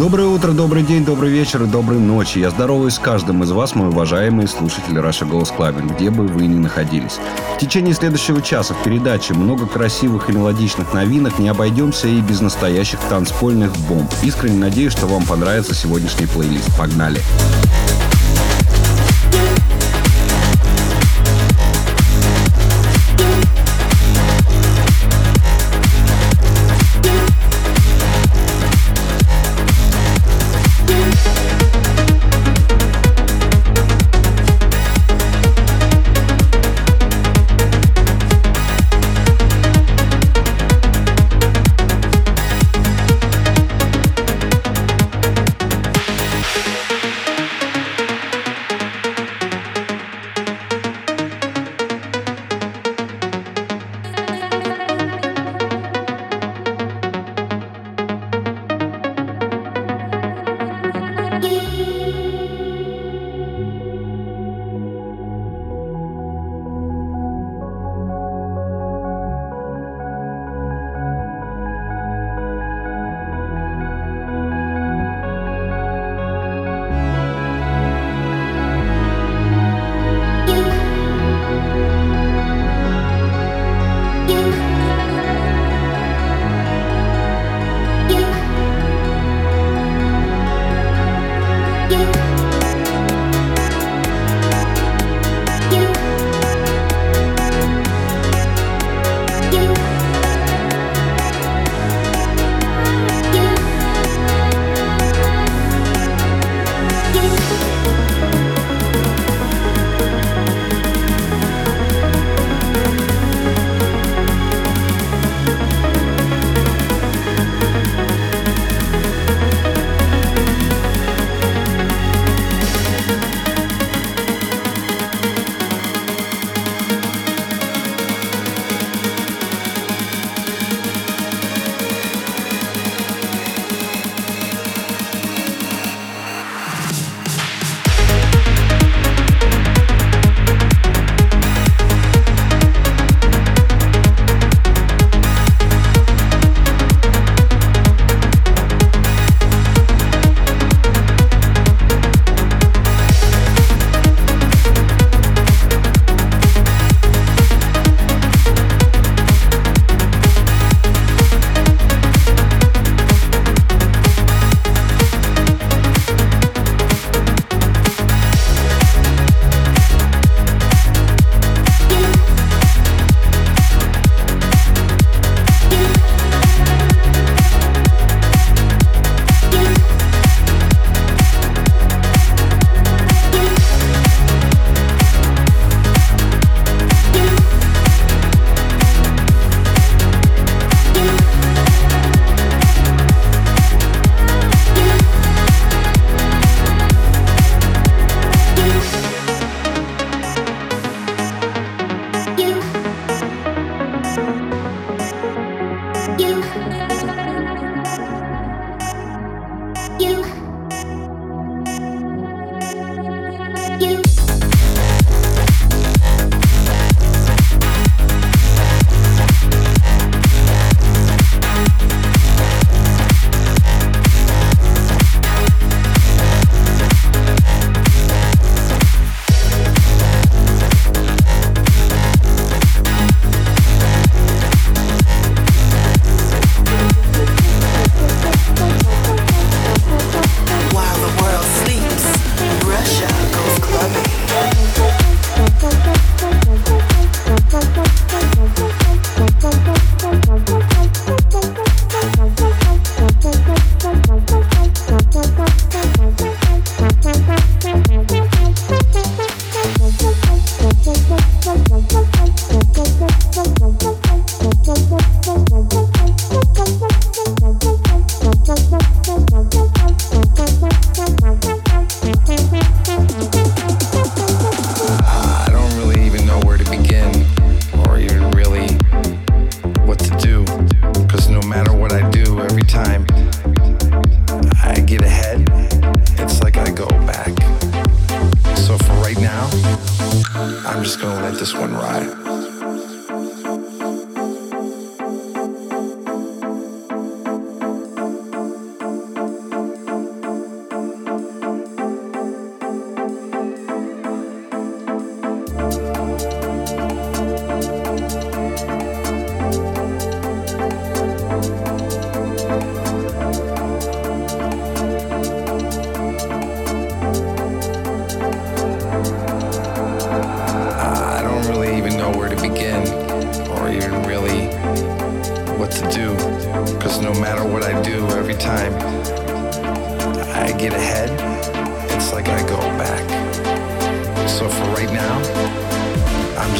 Доброе утро, добрый день, добрый вечер и доброй ночи. Я здороваюсь с каждым из вас, мои уважаемые слушатели Russia Goes Clubbing, где бы вы ни находились. В течение следующего часа в передаче много красивых и мелодичных новинок, не обойдемся и без настоящих танцпольных бомб. Искренне надеюсь, что вам понравится сегодняшний плейлист. Погнали! Погнали!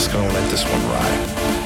just gonna let this one ride.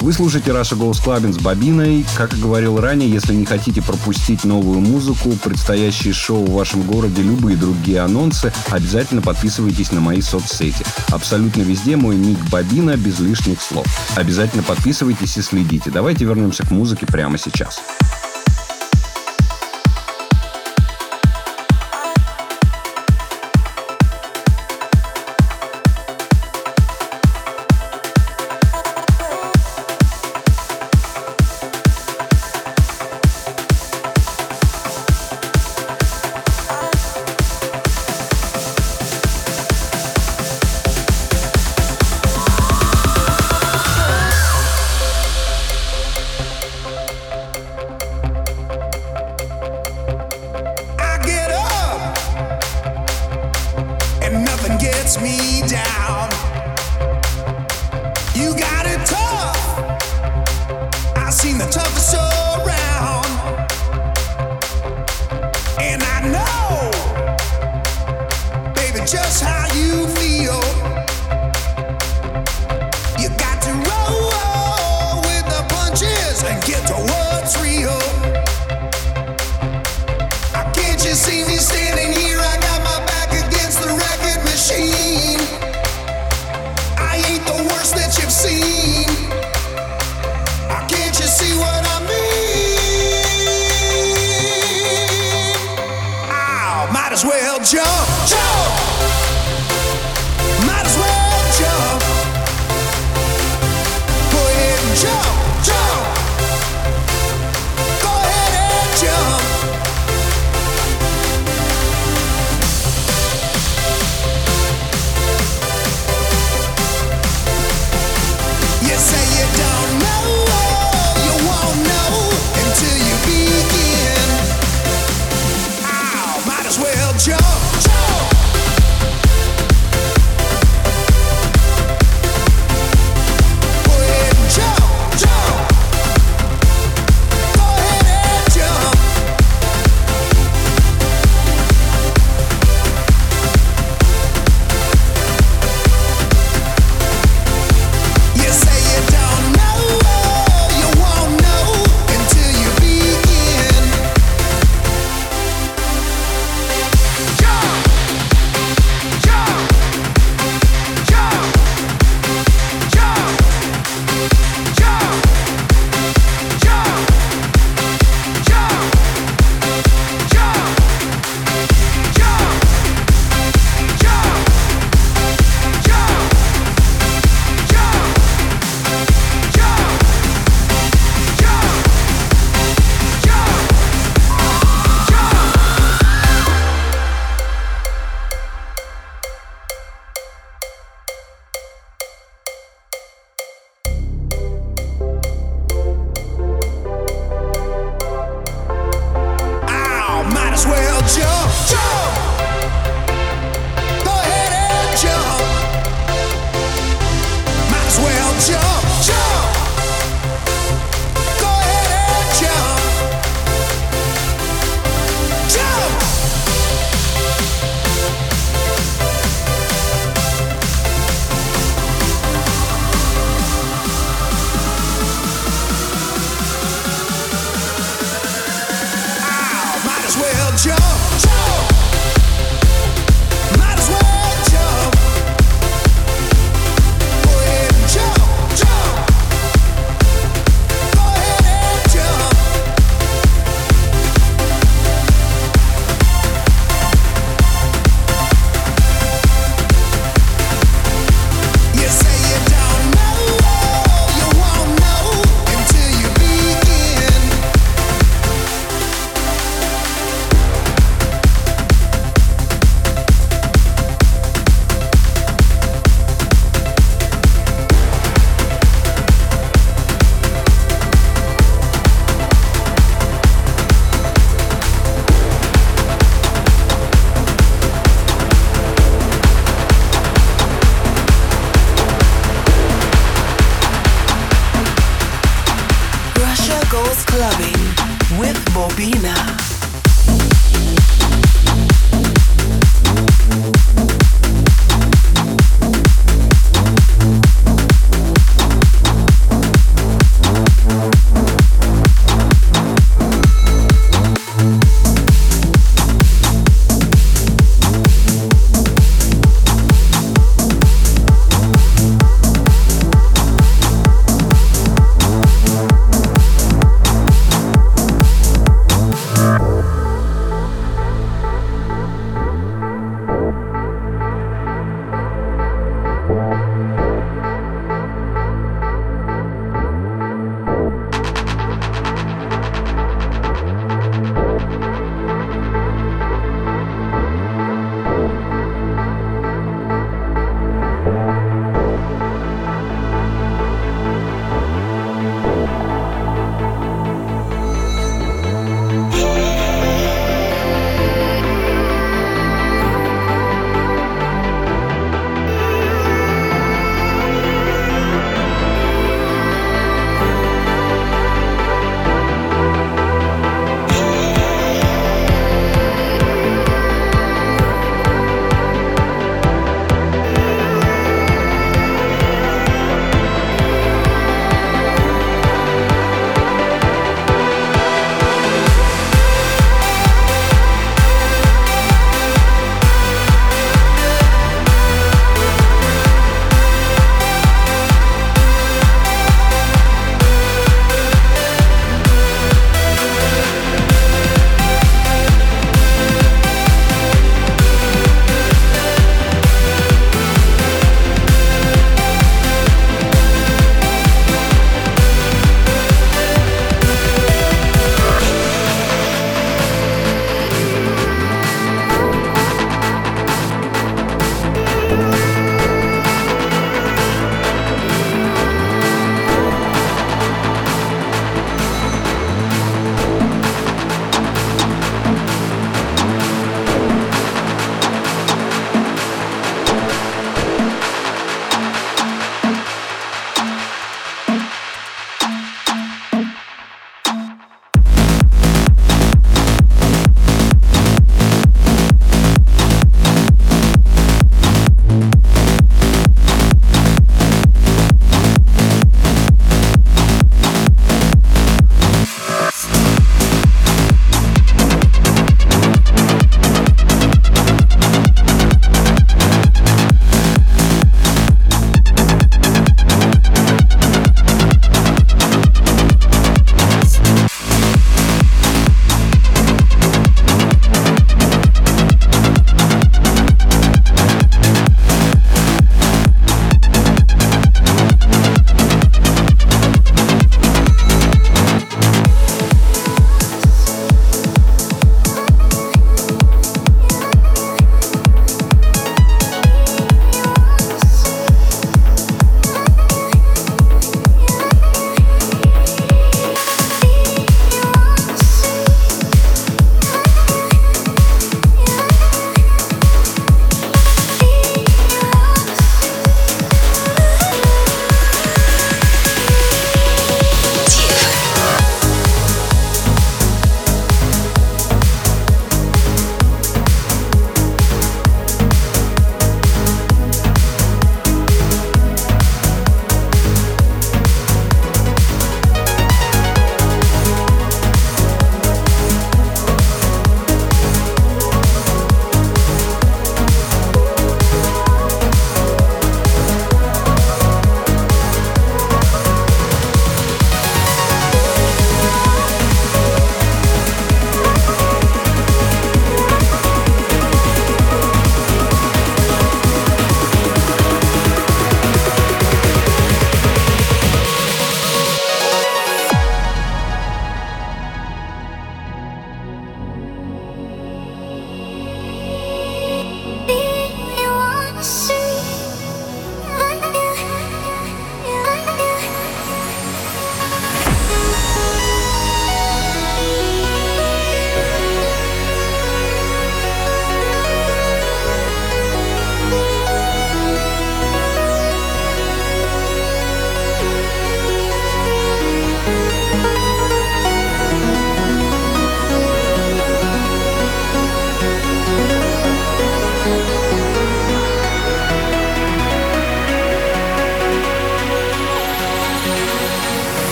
Вы слушаете Раша Goes Clubbing с Бобиной. Как и говорил ранее, если не хотите пропустить новую музыку, предстоящие шоу в вашем городе, любые другие анонсы, обязательно подписывайтесь на мои соцсети. Абсолютно везде мой ник Бобина без лишних слов. Обязательно подписывайтесь и следите. Давайте вернемся к музыке прямо сейчас.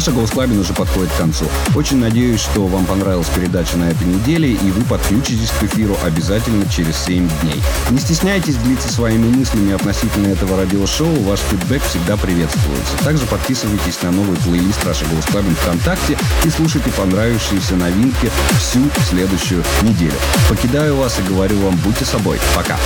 Russia Goes Clubbing уже подходит к концу. Очень надеюсь, что вам понравилась передача на этой неделе, и вы подключитесь к эфиру обязательно через 7 дней. Не стесняйтесь делиться своими мыслями относительно этого радиошоу, ваш фидбэк всегда приветствуется. Также подписывайтесь на новый плейлист Russia Goes Clubbing ВКонтакте и слушайте понравившиеся новинки всю следующую неделю. Покидаю вас и говорю вам, будьте собой. Пока.